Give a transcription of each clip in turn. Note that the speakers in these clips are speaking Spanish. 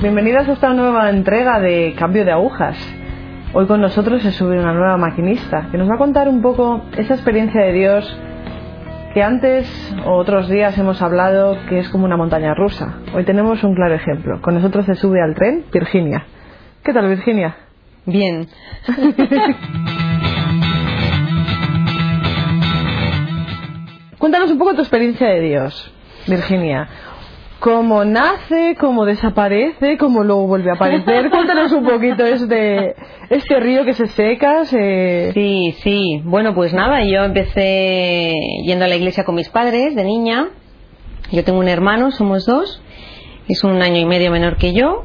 bienvenidas a esta nueva entrega de Cambio de Agujas. Hoy con nosotros se sube una nueva maquinista que nos va a contar un poco esa experiencia de Dios que antes o otros días hemos hablado que es como una montaña rusa. Hoy tenemos un claro ejemplo. Con nosotros se sube al tren Virginia. ¿Qué tal, Virginia? Bien. Cuéntanos un poco tu experiencia de Dios, Virginia. ¿Cómo nace, cómo desaparece, cómo luego vuelve a aparecer? Cuéntanos un poquito este, este río que se seca. Se... Sí, sí. Bueno, pues nada, yo empecé yendo a la iglesia con mis padres de niña. Yo tengo un hermano, somos dos. Es un año y medio menor que yo.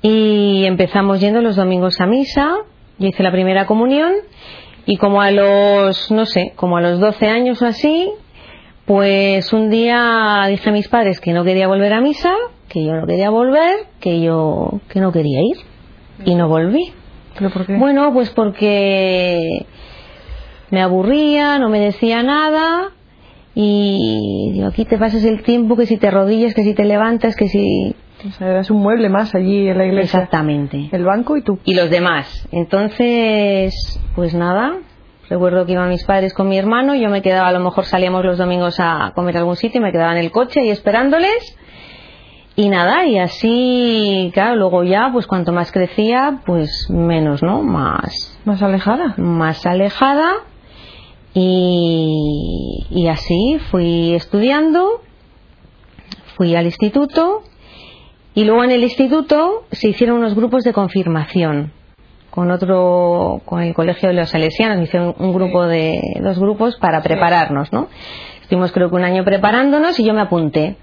Y empezamos yendo los domingos a misa. Yo hice la primera comunión. Y como a los, no sé, como a los 12 años o así, pues un día dije a mis padres que no quería volver a misa, que yo no quería volver, que yo que no quería ir y no volví. ¿Pero por qué? Bueno, pues porque me aburría, no me decía nada y digo, aquí te pasas el tiempo que si te rodillas, que si te levantas, que si O sea, eras un mueble más allí en la iglesia. exactamente. El banco y tú. Y los demás. Entonces, pues nada, Recuerdo que iban mis padres con mi hermano, yo me quedaba, a lo mejor salíamos los domingos a comer a algún sitio y me quedaba en el coche y esperándoles. Y nada, y así, claro, luego ya, pues cuanto más crecía, pues menos, ¿no? Más, Más alejada. más alejada. Y, y así fui estudiando, fui al instituto y luego en el instituto se hicieron unos grupos de confirmación con otro, con el colegio de los salesianos, hicieron un grupo de, dos grupos para prepararnos, ¿no? Estuvimos creo que un año preparándonos y yo me apunté,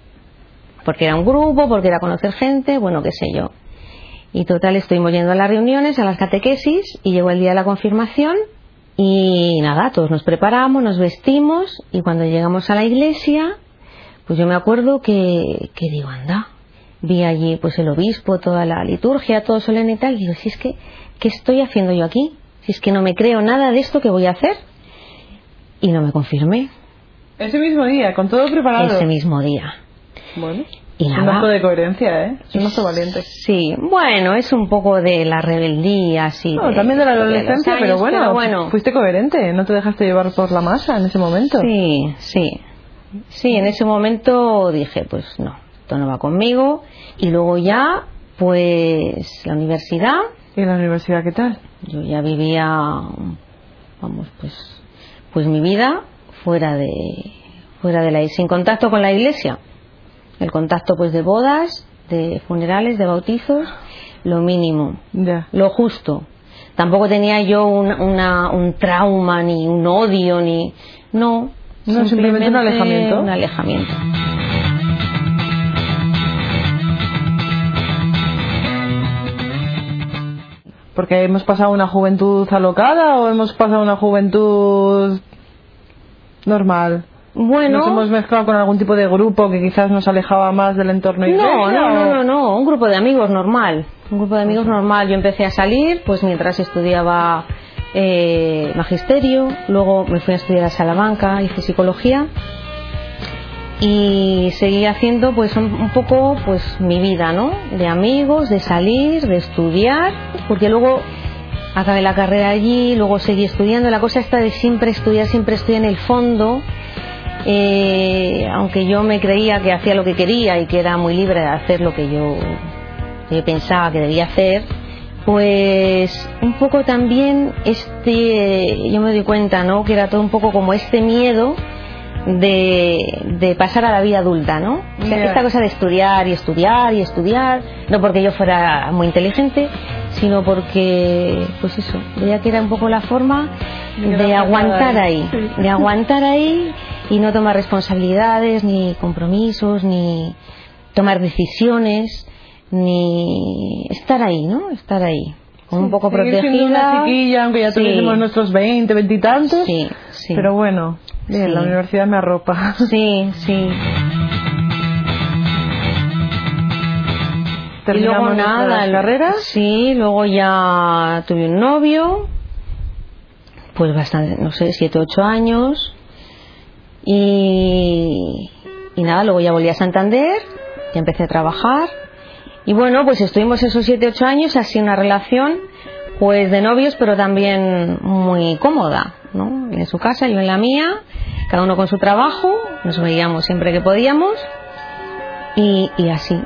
porque era un grupo, porque era conocer gente, bueno, qué sé yo. Y total, estuvimos yendo a las reuniones, a las catequesis, y llegó el día de la confirmación, y nada, todos nos preparamos, nos vestimos, y cuando llegamos a la iglesia, pues yo me acuerdo que, que digo, anda, vi allí pues el obispo, toda la liturgia, todo solemne y tal, y digo, si es que, ¿qué estoy haciendo yo aquí? Si es que no me creo nada de esto que voy a hacer. Y no me confirmé Ese mismo día, con todo preparado. ese mismo día. Bueno. Y un acto de coherencia, ¿eh? Es un acto valiente. Sí, bueno, es un poco de la rebeldía, sí. No, también de la adolescencia, años, pero, bueno, pero bueno. fuiste coherente, no te dejaste llevar por la masa en ese momento. Sí, sí. Sí, en ese momento dije, pues no, esto no va conmigo. Y luego ya, pues la universidad, ¿Y la universidad qué tal? yo ya vivía, vamos, pues, pues mi vida fuera de, fuera de la, sin contacto con la iglesia. El contacto pues de bodas, de funerales, de bautizos, lo mínimo, lo justo. Tampoco tenía yo un, una- un trauma, ni un odio, ni... No, No, simplemente un alejamiento. Un alejamiento. Porque hemos pasado una juventud alocada o hemos pasado una juventud normal. Bueno, Nos hemos mezclado con algún tipo de grupo que quizás nos alejaba más del entorno no, no, no, no, no, un grupo de amigos normal. Un grupo de amigos normal. Yo empecé a salir, pues mientras estudiaba eh, magisterio, luego me fui a estudiar a Salamanca, hice psicología y seguí haciendo pues un, poco pues mi vida, ¿no? De amigos, de salir, de estudiar, porque luego acabé la carrera allí, luego seguí estudiando. La cosa está de siempre estudiar, siempre estudiar en el fondo. eh, aunque yo me creía que hacía lo que quería y que era muy libre de hacer lo que yo, yo pensaba que debía hacer, pues un poco también este, yo me doy cuenta, ¿no? Que era todo un poco como este miedo de, de pasar a la vida adulta, ¿no? O sea, esta cosa de estudiar y estudiar y estudiar, no porque yo fuera muy inteligente, sino porque, pues eso, veía que era un poco la forma De aguantar pasar ahí, de aguantar ahí y no tomar responsabilidades, ni compromisos, ni tomar decisiones, ni estar ahí, ¿no? Estar ahí, como un poco siendo una protegida. chiquilla, aunque ya Sí. tuviésemos nuestros 20, 20 y tantos. Sí, sí. Pero bueno, bien, Sí. la universidad me arropa. Sí, sí. y luego nada, el- carreras. Sí, luego ya tuve un novio, pues bastante, no sé, siete, ocho años. Y, y nada, luego ya volví a Santander, ya empecé a trabajar. Y bueno, pues estuvimos esos siete, ocho años, así una relación, pues de novios, pero también muy cómoda, ¿no? En su casa, yo en la mía, cada uno con su trabajo, nos veíamos siempre que podíamos, y, y así,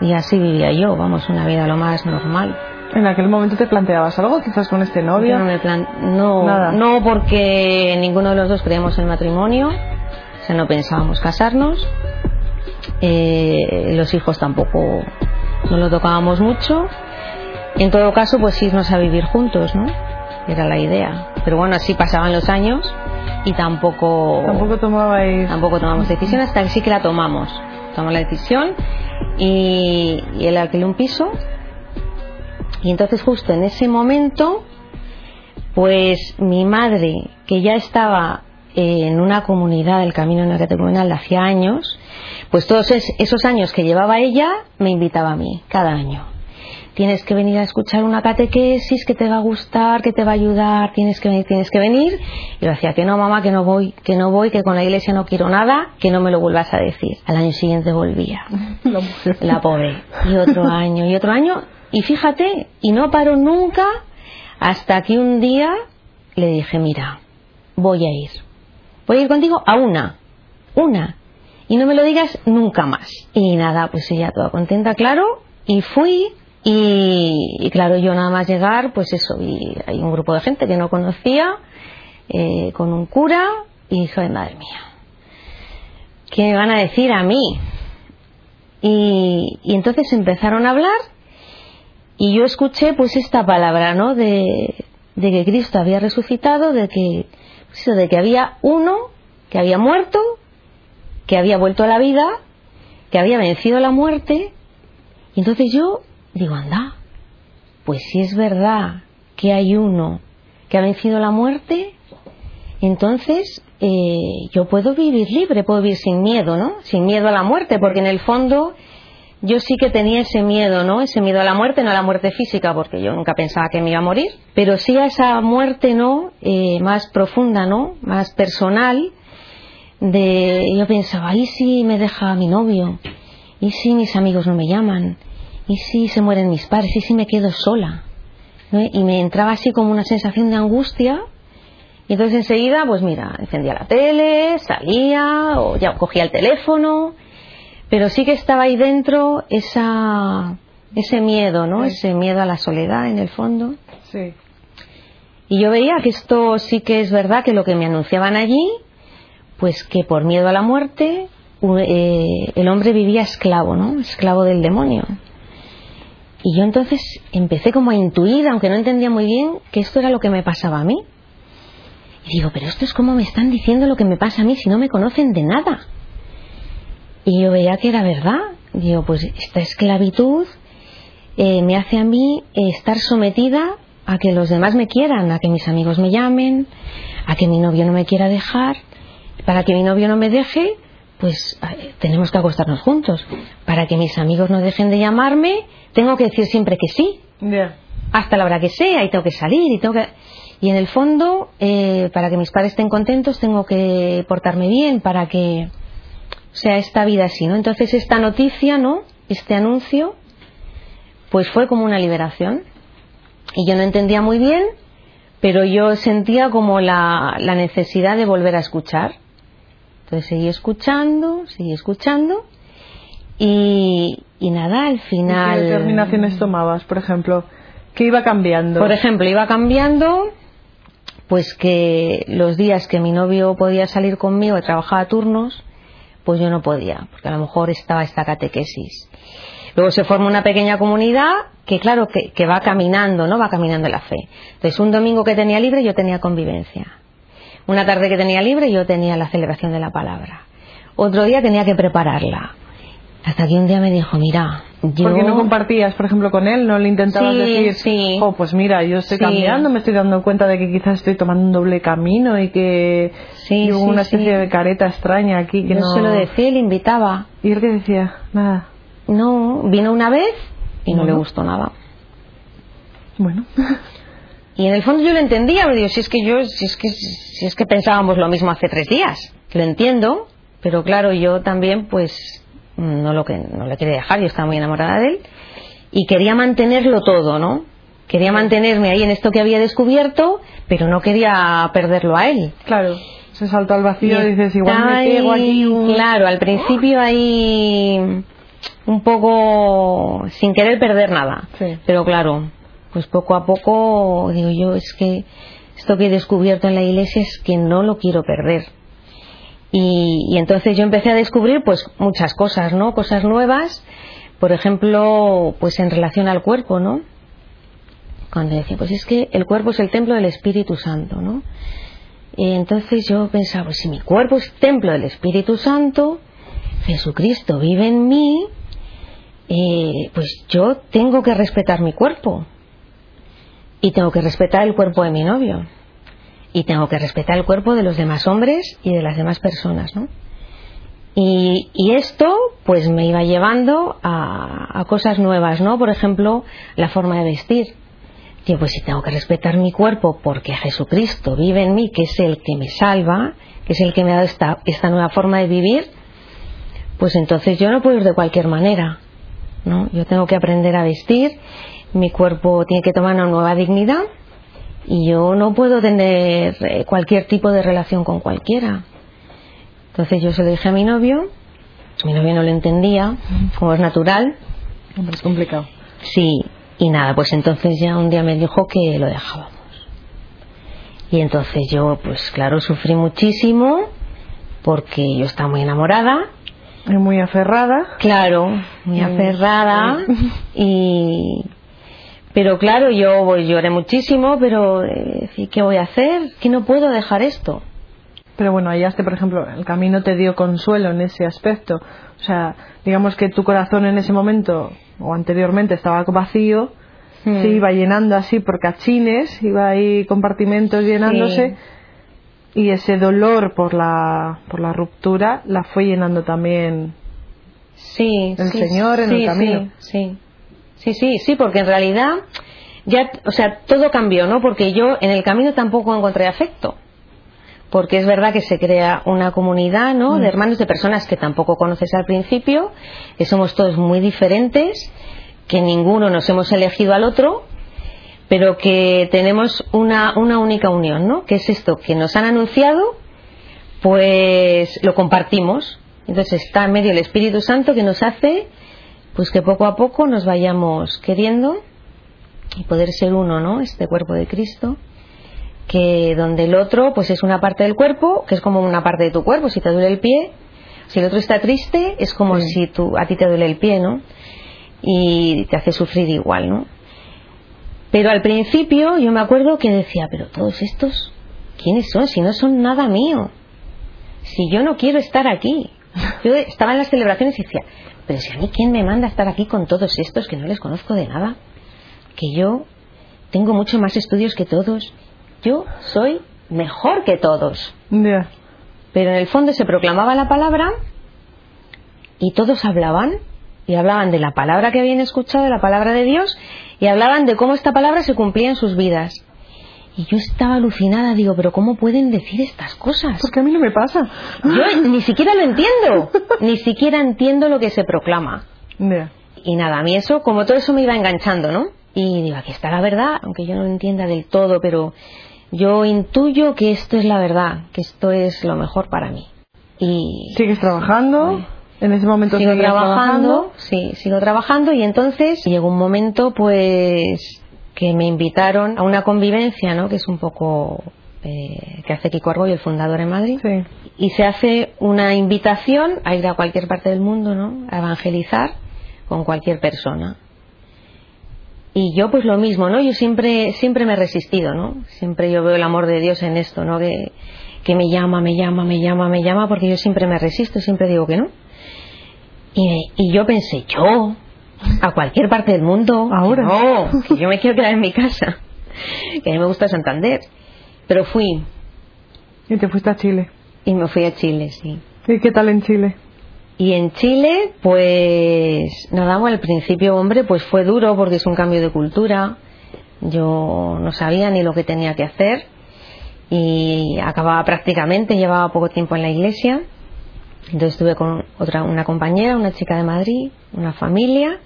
y así vivía yo, vamos, una vida lo más normal. ¿En aquel momento te planteabas algo quizás con este novio? Yo no, me plan... no, Nada. no, porque ninguno de los dos creíamos en matrimonio, o sea, no pensábamos casarnos, eh, los hijos tampoco no lo tocábamos mucho. En todo caso, pues irnos a vivir juntos, ¿no? Era la idea. Pero bueno, así pasaban los años y tampoco Tampoco tomabais... tampoco tomamos decisión hasta que sí que la tomamos. Tomamos la decisión y, y él alquiló un piso. Y entonces justo en ese momento, pues mi madre, que ya estaba en una comunidad del Camino Neocatecumenal de hacía años, pues todos es- esos años que llevaba ella me invitaba a mí, cada año. Tienes que venir a escuchar una catequesis que te va a gustar, que te va a ayudar, tienes que venir, tienes que venir. Y yo decía que no, mamá, que no voy, que no voy, que con la iglesia no quiero nada, que no me lo vuelvas a decir. Al año siguiente volvía La pobre. Y otro año, y otro año. Y fíjate, y no paró nunca hasta que un día le dije, mira, voy a ir. Voy a ir contigo a una. Una. Y no me lo digas nunca más. Y nada, pues ella toda contenta, claro. Y fui. Y, claro, yo nada más llegar, pues eso, y hay un grupo de gente que no conocía, eh, con un cura, y dije, madre mía, ¿qué me van a decir a mí? Y, entonces empezaron a hablar y yo escuché pues esta palabra, ¿no? De, que Cristo había resucitado, de que, pues de que había uno que había muerto, que había vuelto a la vida, que había vencido la muerte. Y entonces yo digo, anda, pues si es verdad que hay uno que ha vencido la muerte, entonces eh, yo puedo vivir libre, puedo vivir sin miedo, ¿no? Sin miedo a la muerte, porque en el fondo yo sí que tenía ese miedo, ¿no? Ese miedo a la muerte, no a la muerte física, porque yo nunca pensaba que me iba a morir, pero sí a esa muerte, ¿no? Eh, más profunda, ¿no? Más personal, de yo pensaba, ¿y si me deja mi novio? ¿Y si mis amigos no me llaman? ¿Y si se mueren mis padres? ¿Y si me quedo sola? ¿No? Y me entraba así como una sensación de angustia y entonces enseguida, pues mira, encendía la tele, salía o ya cogía el teléfono, pero sí que estaba ahí dentro esa, ese miedo, ¿no? Ese miedo a la soledad en el fondo. Sí. Y yo veía que esto sí que es verdad, que lo que me anunciaban allí, pues que por miedo a la muerte eh, el hombre vivía esclavo, ¿no? Esclavo del demonio. Y yo entonces empecé como a intuir, aunque no entendía muy bien, que esto era lo que me pasaba a mí. Y digo, pero esto es como me están diciendo lo que me pasa a mí si no me conocen de nada. Y yo veía que era verdad. Digo, pues esta esclavitud eh, me hace a mí eh, estar sometida a que los demás me quieran, a que mis amigos me llamen, a que mi novio no me quiera dejar. Para que mi novio no me deje, pues tenemos que acostarnos juntos. Para que mis amigos no dejen de llamarme, tengo que decir siempre que sí. Hasta la hora que sea y tengo que salir y tengo que y en el fondo eh, para que mis padres estén contentos tengo que portarme bien para que sea esta vida así no entonces esta noticia no este anuncio pues fue como una liberación. Y yo no entendía muy bien pero yo sentía como la, la necesidad de volver a escuchar entonces seguí escuchando seguí escuchando y, y nada al ¿Y final ¿Qué determinaciones tomabas, por ejemplo? ¿Qué iba cambiando? Por ejemplo, iba cambiando, pues que los días que mi novio podía salir conmigo y trabajaba turnos, pues yo no podía, porque a lo mejor estaba esta catequesis. Luego se forma una pequeña comunidad que, claro, que, que va caminando, ¿no? Va caminando la fe. Entonces, un domingo que tenía libre, yo tenía convivencia. Una tarde que tenía libre, yo tenía la celebración de la palabra. Otro día tenía que prepararla. Hasta que un día me dijo, mira, yo... Porque no compartías, por ejemplo, con él, no le intentabas Sí, decir, sí. oh, pues mira, yo estoy Sí. cambiando, me estoy dando cuenta de que quizás estoy tomando un doble camino y que Sí, sí, una especie de careta extraña aquí que Yo no... se lo decía y le invitaba. ¿Y él qué decía? Nada. No, vino una vez y no le gustó nada. Bueno. Y en el fondo yo lo entendía, pero digo, si es que yo, si es que, si es que pensábamos lo mismo hace tres días, lo entiendo, pero claro, yo también pues no lo que no le quería dejar, yo estaba muy enamorada de él y quería mantenerlo todo, ¿no? Quería mantenerme ahí en esto que había descubierto, pero no quería perderlo a él. Claro, se saltó al vacío y dices, igual me pego aquí. Claro, al principio ahí un poco sin querer perder nada. Sí. Pero claro, pues poco a poco digo yo, es que esto que he descubierto en la iglesia es que no lo quiero perder. Y, entonces yo empecé a descubrir pues muchas cosas, ¿no? Cosas nuevas, por ejemplo, pues en relación al cuerpo, ¿no? Cuando decía, pues es que el cuerpo es el templo del Espíritu Santo, ¿no? Y entonces yo pensaba, pues si mi cuerpo es templo del Espíritu Santo, Jesucristo vive en mí, eh, pues yo tengo que respetar mi cuerpo. Y tengo que respetar el cuerpo de mi novio. Y tengo que respetar el cuerpo de los demás hombres y de las demás personas, ¿no? Y, esto, pues me iba llevando a, cosas nuevas, ¿no? Por ejemplo, la forma de vestir. Digo, pues si tengo que respetar mi cuerpo porque Jesucristo vive en mí, que es el que me salva, que es el que me ha dado esta, esta nueva forma de vivir, pues entonces yo no puedo ir de cualquier manera, ¿no? Yo tengo que aprender a vestir, mi cuerpo tiene que tomar una nueva dignidad y yo no puedo tener eh, cualquier tipo de relación con cualquiera. Entonces yo se lo dije a mi novio, mi novio no lo entendía, como es natural, Hombre, es complicado. Sí, y nada, pues entonces ya un día me dijo que lo dejábamos. Y entonces yo, pues claro, sufrí muchísimo porque yo estaba muy enamorada. Muy aferrada. Claro, muy aferrada. Y. Pero claro, yo pues, lloré muchísimo, pero eh, ¿qué voy a hacer? Que no puedo dejar esto. Pero bueno, hallaste, por ejemplo, el camino te dio consuelo en ese aspecto. O sea, digamos que tu corazón en ese momento o anteriormente estaba vacío, Hmm. se iba llenando así por cachines, iba ahí compartimentos llenándose y ese dolor por la, por la ruptura la fue llenando también. Sí, El sí, Señor en el camino. Sí, sí, sí, sí, porque en realidad ya, o sea, todo cambió, ¿no? Porque yo en el camino tampoco encontré afecto. Porque es verdad que se crea una comunidad, ¿no? De Mm. hermanos, de personas que tampoco conoces al principio, que somos todos muy diferentes, que ninguno nos hemos elegido al otro, pero que tenemos una, una única unión, ¿no? Que es esto que nos han anunciado, pues lo compartimos. Entonces está en medio el Espíritu Santo que nos hace, pues que poco a poco nos vayamos queriendo y poder ser uno, ¿no? Este cuerpo de Cristo, que donde el otro, pues es una parte del cuerpo, que es como una parte de tu cuerpo. Si te duele el pie, si el otro está triste, es como Sí. si tú, a ti te duele el pie, ¿no? Y te hace sufrir igual, ¿no? Pero al principio yo me acuerdo que decía, pero todos estos, ¿quiénes son? Si no son nada mío. Si yo no quiero estar aquí. Yo estaba en las celebraciones y decía, pero si a mí quién me manda a estar aquí con todos estos que no les conozco de nada. Que yo tengo mucho más estudios que todos. Yo soy mejor que todos. Pero en el fondo se proclamaba la palabra y todos hablaban y hablaban de la palabra que habían escuchado, de la palabra de Dios y hablaban de cómo esta palabra se cumplía en sus vidas. Y yo estaba alucinada, digo, pero ¿cómo pueden decir estas cosas? Porque a mí no me pasa. Yo ni siquiera lo entiendo, ni siquiera entiendo lo que se proclama. Y nada, a mí eso, como todo eso me iba enganchando, ¿no? Y digo, aquí está la verdad, aunque yo no lo entienda del todo, pero yo intuyo que esto es la verdad, que esto es lo mejor para mí. Y ¿Sigues trabajando? En ese momento sigo trabajando, sí, sigo trabajando y entonces llegó un momento pues que me invitaron a una convivencia, ¿no? Que es un poco eh, que hace Kiko Argoy, el fundador en Madrid. Sí. Y se hace una invitación a ir a cualquier parte del mundo, ¿no? A evangelizar con cualquier persona. Y yo pues lo mismo, ¿no? Yo siempre siempre me he resistido, ¿no? Siempre yo veo el amor de Dios en esto, ¿no? Que, que me llama, me llama, me llama, me llama, porque yo siempre me resisto, siempre digo que no. Y, y yo pensé, yo, a cualquier parte del mundo, Ahora. no, que yo me quiero quedar en mi casa, que a mí me gusta Santander. Pero fui Y te fuiste a Chile. y me fui a Chile, sí. ¿Y qué tal en Chile? Y en Chile, pues nada, bueno, al principio, hombre, pues fue duro porque es un cambio de cultura. Yo no sabía ni lo que tenía que hacer y acababa prácticamente, llevaba poco tiempo en la iglesia. Entonces estuve con otra, una compañera, una chica de Madrid, una familia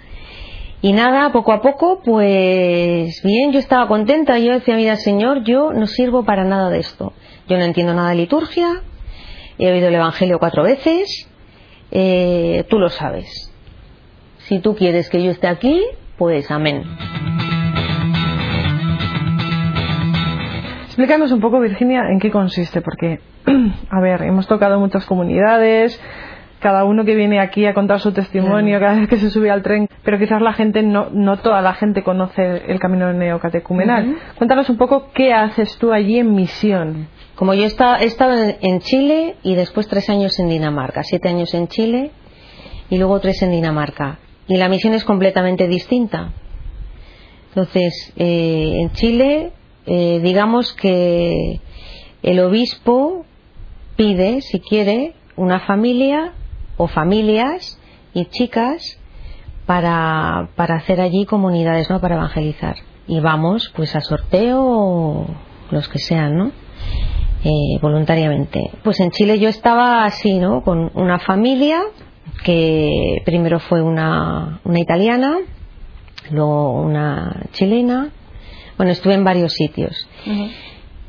Y nada, poco a poco, pues bien, yo estaba contenta. Yo decía, mira, Señor, yo no sirvo para nada de esto. Yo no entiendo nada de liturgia, he oído el Evangelio cuatro veces, eh, tú lo sabes. Si tú quieres que yo esté aquí, pues amén. Explícanos un poco, Virginia, en qué consiste, porque, a ver, hemos tocado muchas comunidades, cada uno que viene aquí a contar su testimonio cada vez que se sube al tren, pero quizás la gente, no, no toda la gente conoce el camino neocatecumenal. Cuéntanos un poco qué haces tú allí en misión. Como yo he estado en Chile y después tres años en Dinamarca, siete años en Chile y luego tres en Dinamarca. Y la misión es completamente distinta. Entonces, eh, en Chile, eh, digamos que el obispo pide, si quiere, una familia o familias y chicas para, para hacer allí comunidades, ¿no? Para evangelizar. Y vamos, pues a sorteo o los que sean, ¿no? Eh, voluntariamente. Pues en Chile yo estaba así, ¿no? Con una familia que primero fue una, una italiana, luego una chilena. Bueno, estuve en varios sitios.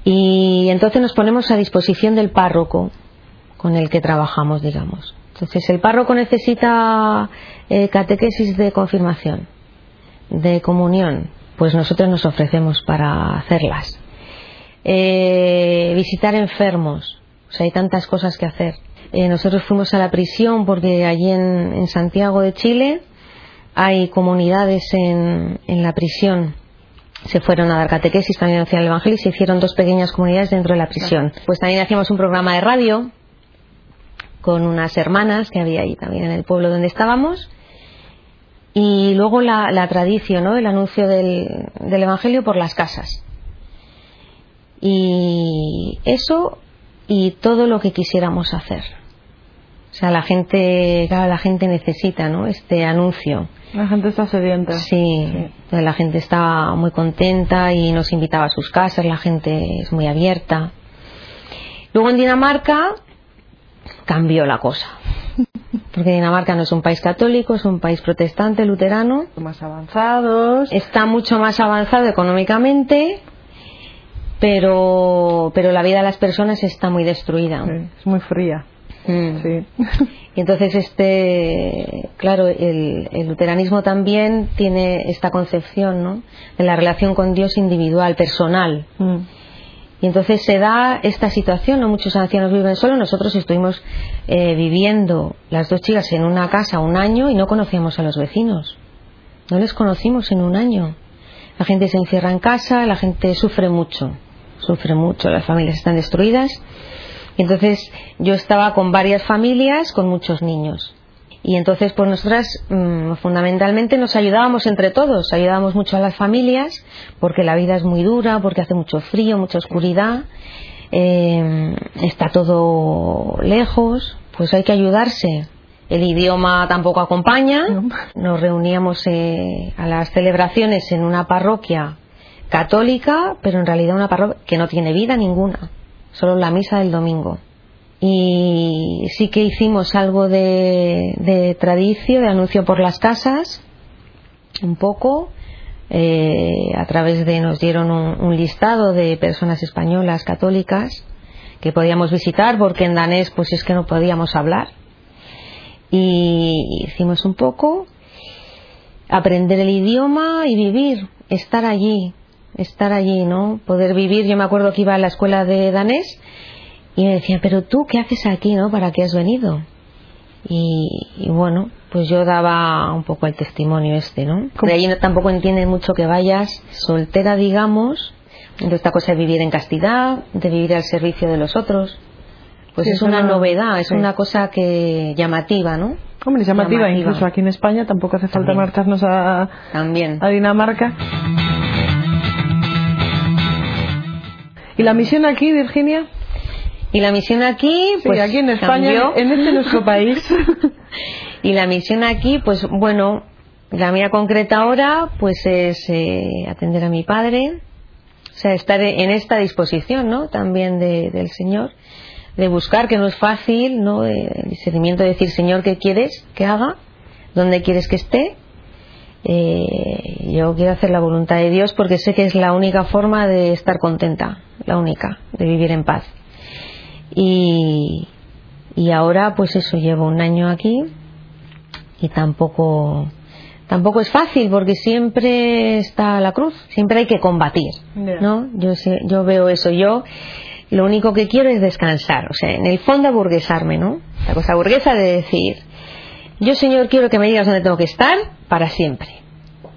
Y entonces nos ponemos a disposición del párroco con el que trabajamos, digamos. Entonces, el párroco necesita eh, catequesis de confirmación, de comunión, pues nosotros nos ofrecemos para hacerlas. Eh, visitar enfermos, o sea, hay tantas cosas que hacer. Eh, nosotros fuimos a la prisión porque allí en, Santiago de Chile hay comunidades en, la prisión se fueron a dar catequesis, también hacían el Evangelio y se hicieron dos pequeñas comunidades dentro de la prisión. Pues también hacíamos un programa de radio con unas hermanas que había ahí también en el pueblo donde estábamos. Y luego la, tradición, ¿no? el anuncio del, del, Evangelio por las casas. Y eso y todo lo que quisiéramos hacer. O sea, la gente, la gente necesita, ¿no? Este anuncio. La gente está sedienta. Sí, la gente está muy contenta y nos invitaba a sus casas, la gente es muy abierta. Luego en Dinamarca cambió la cosa. Porque Dinamarca no es un país católico, es un país protestante, luterano. Más avanzados. Está mucho más avanzado económicamente, pero, pero la vida de las personas está muy destruida. es muy fría. Mm. Sí. Y entonces, este, claro, el, luteranismo también tiene esta concepción ¿no? de la relación con Dios individual, personal. Mm. Y entonces se da esta situación, ¿no? muchos ancianos viven solos, nosotros estuvimos eh, viviendo las dos chicas en una casa un año y no conocíamos a los vecinos, no les conocimos en un año. La gente se encierra en casa, la gente sufre mucho, sufre mucho, las familias están destruidas. Y entonces yo estaba con varias familias con muchos niños. Y entonces, pues nosotras mm, fundamentalmente nos ayudábamos entre todos, ayudábamos mucho a las familias, porque la vida es muy dura, porque hace mucho frío, mucha oscuridad, eh, está todo lejos, pues hay que ayudarse. El idioma tampoco acompaña. Nos reuníamos eh, a las celebraciones en una parroquia católica, pero en realidad una parroquia que no tiene vida ninguna, solo la misa del domingo y sí que hicimos algo de, de tradicio, de anuncio por las casas, un poco. Eh, a través de nos dieron un, listado de personas españolas católicas que podíamos visitar porque en danés pues es que no podíamos hablar y hicimos un poco aprender el idioma y vivir estar allí estar allí no poder vivir yo me acuerdo que iba a la escuela de danés y me decían, pero tú, ¿qué haces aquí, no? ¿Para qué has venido? Y, bueno, pues yo daba un poco el testimonio este, ¿no? De allí tampoco entienden mucho que vayas soltera, digamos, de esta cosa de vivir en castidad, de vivir al servicio de los otros. Pues es una novedad, es una cosa que llamativa, ¿no? Hombre, llamativa, incluso aquí en España tampoco hace falta marcharnos a, También. a Dinamarca. ¿Y la misión aquí, Virginia? Y la misión aquí, pues aquí en España, en este nuestro país. y la misión aquí, pues bueno, la mía concreta ahora, pues es eh, atender a mi padre, o sea, estar en esta disposición, ¿no? También del Señor, de buscar, que no es fácil, ¿no? El discernimiento de decir, Señor, ¿qué quieres que haga? ¿Dónde quieres que esté? Eh, yo quiero hacer la voluntad de Dios porque sé que es la única forma de estar contenta, la única, de vivir en paz. Y, y ahora, pues eso, llevo un año aquí y tampoco tampoco es fácil porque siempre está la cruz, siempre hay que combatir, ¿no? Yo sé, yo veo eso, yo lo único que quiero es descansar, o sea, en el fondo aburguesarme, ¿no? La cosa burguesa de decir, yo Señor quiero que me digas dónde tengo que estar para siempre.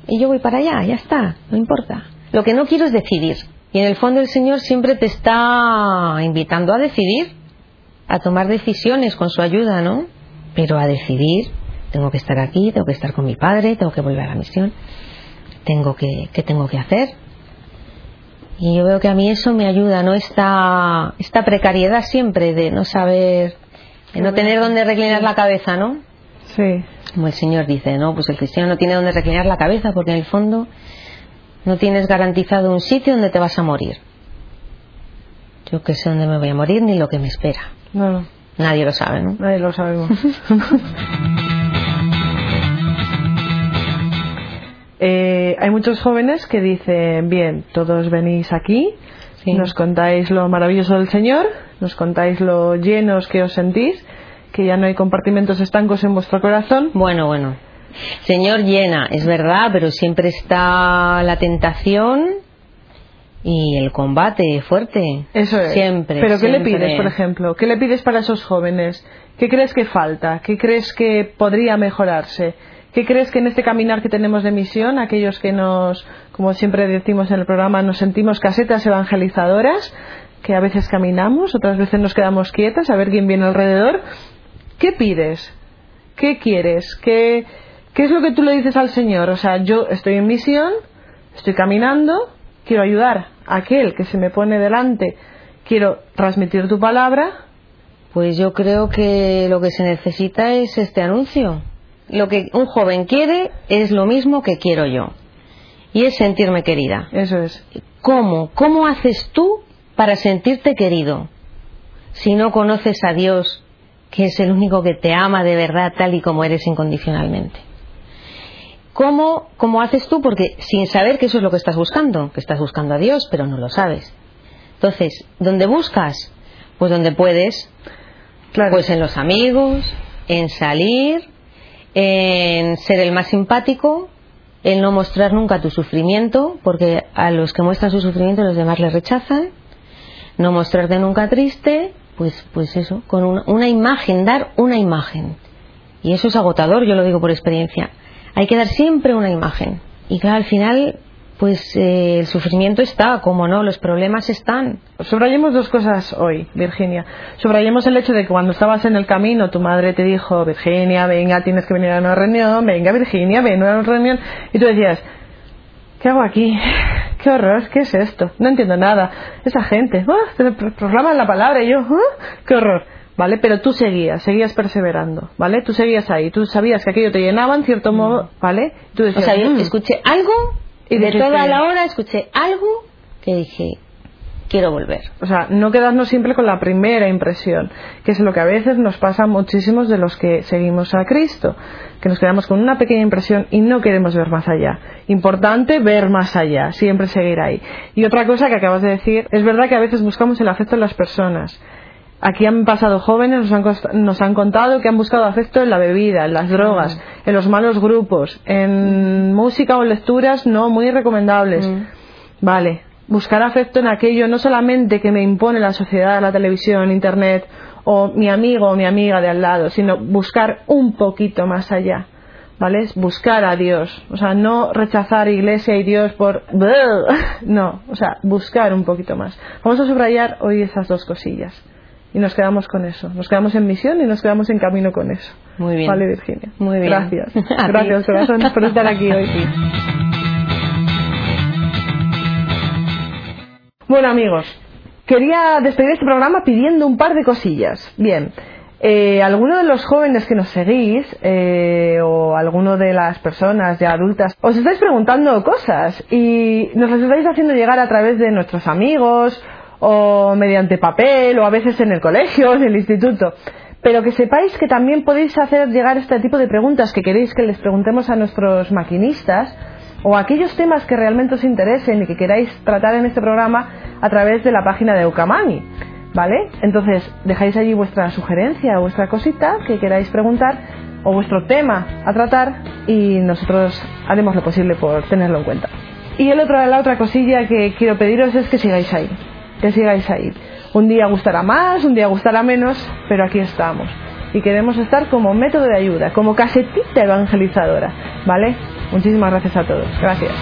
Y yo voy para allá, ya está, no importa. Lo que no quiero es decidir. Y en el fondo el Señor siempre te está invitando a decidir, a tomar decisiones con su ayuda, ¿no? Pero a decidir tengo que estar aquí, tengo que estar con mi padre, tengo que volver a la misión, tengo que, ¿qué tengo que hacer? Y yo veo que a mí eso me ayuda, ¿no? Esta, esta precariedad siempre de no saber, de no tener dónde reclinar la cabeza, ¿no? Sí. Como el Señor dice, ¿no? Pues el cristiano no tiene dónde reclinar la cabeza porque en el fondo no tienes garantizado un sitio donde te vas a morir. Yo que sé dónde me voy a morir ni lo que me espera. No, Nadie lo sabe, ¿no? nadie lo sabemos. Eh, hay muchos jóvenes que dicen, bien, todos venís aquí, Sí. nos contáis lo maravilloso del Señor, nos contáis lo llenos que os sentís, que ya no hay compartimentos estancos en vuestro corazón. Bueno, bueno. Señor llena, es verdad, pero siempre está la tentación y el combate fuerte. Eso es. Siempre. Pero ¿qué le pides, por ejemplo? ¿Qué le pides para esos jóvenes? ¿Qué crees que falta? ¿Qué crees que podría mejorarse? ¿Qué crees que en este caminar que tenemos de misión, aquellos que nos, como siempre decimos en el programa, nos sentimos casetas evangelizadoras, que a veces caminamos, otras veces nos quedamos quietas a ver quién viene alrededor? ¿Qué pides? ¿Qué quieres? ¿Qué, ¿Qué es lo que tú le dices al Señor? O sea, yo estoy en misión, estoy caminando, quiero ayudar a aquel que se me pone delante, quiero transmitir tu palabra. Pues yo creo que lo que se necesita es este anuncio. Lo que un joven quiere es lo mismo que quiero yo. Y es sentirme querida. Eso es. ¿Cómo? ¿Cómo haces tú para sentirte querido? Si no conoces a Dios, que es el único que te ama de verdad tal y como eres incondicionalmente. ¿Cómo, ¿Cómo haces tú? Porque sin saber que eso es lo que estás buscando, que estás buscando a Dios, pero no lo sabes. Entonces, ¿dónde buscas? Pues donde puedes, Claro. pues en los amigos, en salir, en ser el más simpático, en no mostrar nunca tu sufrimiento, porque a los que muestran su sufrimiento los demás le rechazan, no mostrarte nunca triste, pues, pues eso, con una, una imagen, dar una imagen. Y eso es agotador, yo lo digo por experiencia. Hay que dar siempre una imagen. Y claro, al final, pues eh, el sufrimiento está, como no, los problemas están. Subrayemos dos cosas hoy, Virginia. Subrayemos el hecho de que cuando estabas en el camino tu madre te dijo, Virginia, venga, tienes que venir a una reunión, venga, Virginia, ven a una reunión. Y tú decías, ¿qué hago aquí? ¿Qué horror? ¿Qué es esto? No entiendo nada. Esa gente, ¡ah! te proclaman la palabra y yo, ¡ah! ¡qué horror! ¿Vale? Pero tú seguías, seguías perseverando, ¿vale? Tú seguías ahí, tú sabías que aquello te llenaba en cierto modo, ¿vale? Tú O decías, sea, yo "Mm". escuché algo Y de toda la hora escuché algo que dije, quiero volver. O sea, no quedarnos siempre con la primera impresión, que es lo que a veces nos pasa a muchísimos de los que seguimos a Cristo, que nos quedamos con una pequeña impresión y no queremos ver más allá. Importante ver más allá, siempre seguir ahí. Y otra cosa que acabas de decir, es verdad que a veces buscamos el afecto en las personas. Aquí han pasado jóvenes, nos han, nos han contado que han buscado afecto en la bebida, en las drogas, en los malos grupos, en música o lecturas no muy recomendables. Mm. Vale, buscar afecto en aquello no solamente que me impone la sociedad, la televisión, internet o mi amigo o mi amiga de al lado, sino buscar un poquito más allá. ¿Vale? Es buscar a Dios. O sea, no rechazar iglesia y Dios por... No, o sea, buscar un poquito más. Vamos a subrayar hoy esas dos cosillas. Y nos quedamos con eso. Nos quedamos en misión y nos quedamos en camino con eso. Muy bien. Vale, Virginia. Muy bien. Gracias. Gracias, corazón, por estar aquí hoy. Bueno, amigos, quería despedir este programa pidiendo un par de cosillas. Bien, eh, alguno de los jóvenes que nos seguís, eh, o alguno de las personas ya adultas, os estáis preguntando cosas y nos las estáis haciendo llegar a través de nuestros amigos, o mediante papel, o a veces en el colegio, en el instituto. pero que sepáis que también podéis hacer llegar este tipo de preguntas que queréis que les preguntemos a nuestros maquinistas o aquellos temas que realmente os interesen y que queráis tratar en este programa a través de la página de Ukamani. ¿Vale? Entonces, dejáis allí vuestra sugerencia o vuestra cosita que queráis preguntar o vuestro tema a tratar y nosotros haremos lo posible por tenerlo en cuenta. Y el otro, la otra cosilla que quiero pediros es que sigáis ahí, que sigáis ahí. Un día gustará más, un día gustará menos, pero aquí estamos. Y queremos estar como método de ayuda, como casetita evangelizadora, ¿vale? Muchísimas gracias a todos. Gracias.